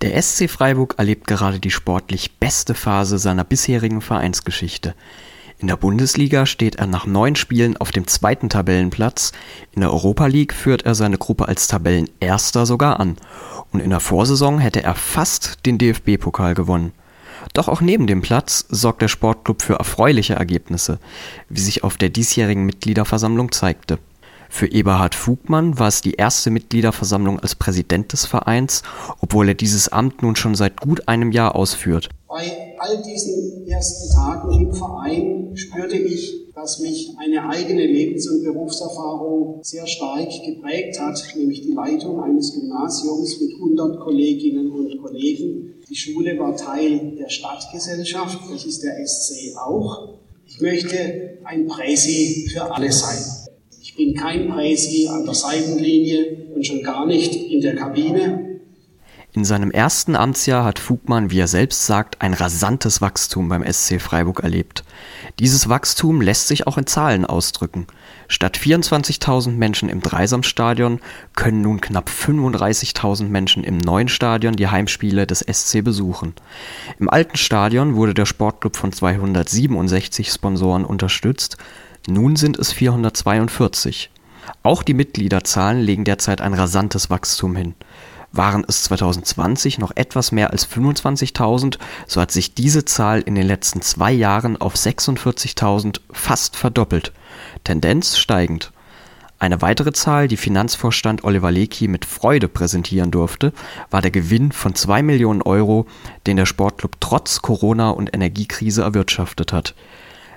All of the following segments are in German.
Der SC Freiburg erlebt gerade die sportlich beste Phase seiner bisherigen Vereinsgeschichte. In der Bundesliga steht er nach neun Spielen auf dem zweiten Tabellenplatz, in der Europa League führt er seine Gruppe als Tabellenerster sogar an und in der Vorsaison hätte er fast den DFB-Pokal gewonnen. Doch auch neben dem Platz sorgt der Sportclub für erfreuliche Ergebnisse, wie sich auf der diesjährigen Mitgliederversammlung zeigte. Für Eberhard Fugmann war es die erste Mitgliederversammlung als Präsident des Vereins, obwohl er dieses Amt nun schon seit gut einem Jahr ausführt. Bei all diesen ersten Tagen im Verein spürte ich, dass mich eine eigene Lebens- und Berufserfahrung sehr stark geprägt hat, nämlich die Leitung eines Gymnasiums mit 100 Kolleginnen und Kollegen. Die Schule war Teil der Stadtgesellschaft, das ist der SC auch. Ich möchte ein Präsi für alle sein bin kein Preisi an der Seitenlinie und schon gar nicht in der Kabine. In seinem ersten Amtsjahr hat Fugmann, wie er selbst sagt, ein rasantes Wachstum beim SC Freiburg erlebt. Dieses Wachstum lässt sich auch in Zahlen ausdrücken. Statt 24.000 Menschen im Dreisamstadion können nun knapp 35.000 Menschen im neuen Stadion die Heimspiele des SC besuchen. Im alten Stadion wurde der Sportclub von 267 Sponsoren unterstützt, nun sind es 442. Auch die Mitgliederzahlen legen derzeit ein rasantes Wachstum hin. Waren es 2020 noch etwas mehr als 25.000, so hat sich diese Zahl in den letzten zwei Jahren auf 46.000 fast verdoppelt. Tendenz steigend. Eine weitere Zahl, die Finanzvorstand Oliver Lecky mit Freude präsentieren durfte, war der Gewinn von 2 Millionen Euro, den der Sportclub trotz Corona und Energiekrise erwirtschaftet hat.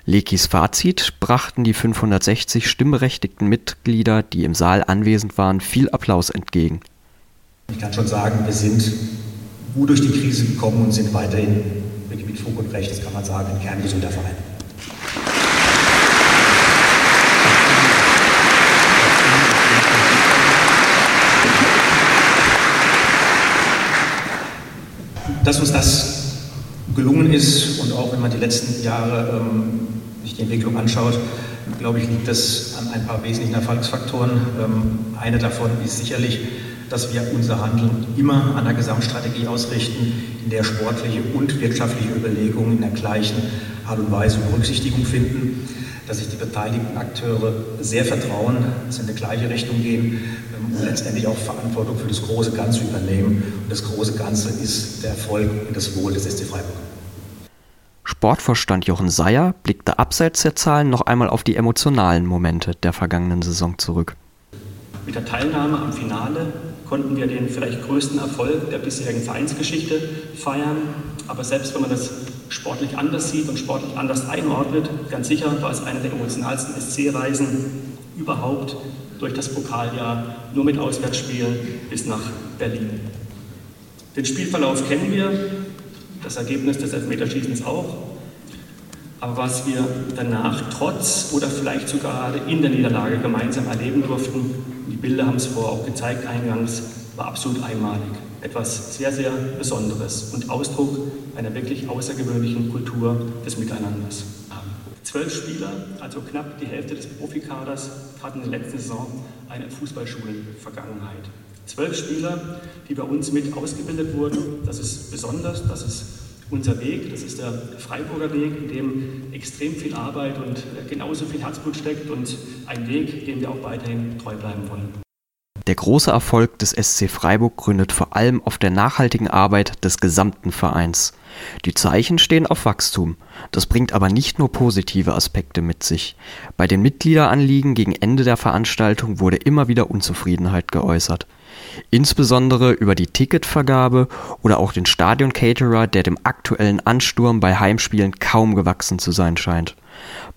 Lekis Fazit brachten die 560 stimmberechtigten Mitglieder, die im Saal anwesend waren, viel Applaus entgegen. Ich kann schon sagen, wir sind gut durch die Krise gekommen und sind weiterhin mit Fug und Recht, das kann man sagen, ein kerngesunder Verein. Dass uns das gelungen ist und auch wenn man die letzten Jahre ähm, sich die Entwicklung anschaut, glaube ich, liegt das an ein paar wesentlichen Erfolgsfaktoren. Ähm, eine davon ist sicherlich, dass wir unser Handeln immer an der Gesamtstrategie ausrichten, in der sportliche und wirtschaftliche Überlegungen in der gleichen Art und Weise Berücksichtigung finden, dass sich die beteiligten Akteure sehr vertrauen, dass sie in die gleiche Richtung gehen ähm, und letztendlich auch Verantwortung für das große Ganze übernehmen. Und das große Ganze ist der Erfolg und das Wohl des SC Freiburg. Sportvorstand Jochen Seyer blickte abseits der Zahlen noch einmal auf die emotionalen Momente der vergangenen Saison zurück. Mit der Teilnahme am Finale konnten wir den vielleicht größten Erfolg der bisherigen Vereinsgeschichte feiern. Aber selbst wenn man das sportlich anders sieht und sportlich anders einordnet, ganz sicher war es eine der emotionalsten SC-Reisen überhaupt durch das Pokaljahr, nur mit Auswärtsspielen bis nach Berlin. Den Spielverlauf kennen wir, das Ergebnis des Elfmeterschießens auch. Aber was wir danach trotz oder vielleicht sogar in der Niederlage gemeinsam erleben durften, die Bilder haben es vorher auch gezeigt eingangs, war absolut einmalig. Etwas sehr, sehr Besonderes und Ausdruck einer wirklich außergewöhnlichen Kultur des Miteinanders. Zwölf Spieler, also knapp die Hälfte des Profikaders, hatten in der letzten Saison eine Fußballschulen-Vergangenheit. Zwölf Spieler, die bei uns mit ausgebildet wurden. Das ist besonders, das ist unser Weg, das ist der Freiburger Weg, in dem extrem viel Arbeit und genauso viel Herzblut steckt und ein Weg, dem wir auch weiterhin treu bleiben wollen. Der große Erfolg des SC Freiburg gründet vor allem auf der nachhaltigen Arbeit des gesamten Vereins. Die Zeichen stehen auf Wachstum. Das bringt aber nicht nur positive Aspekte mit sich. Bei den Mitgliederanliegen gegen Ende der Veranstaltung wurde immer wieder Unzufriedenheit geäußert. Insbesondere über die Ticketvergabe oder auch den Stadion-Caterer, der dem aktuellen Ansturm bei Heimspielen kaum gewachsen zu sein scheint.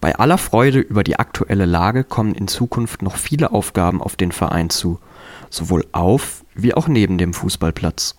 Bei aller Freude über die aktuelle Lage kommen in Zukunft noch viele Aufgaben auf den Verein zu, sowohl auf wie auch neben dem Fußballplatz.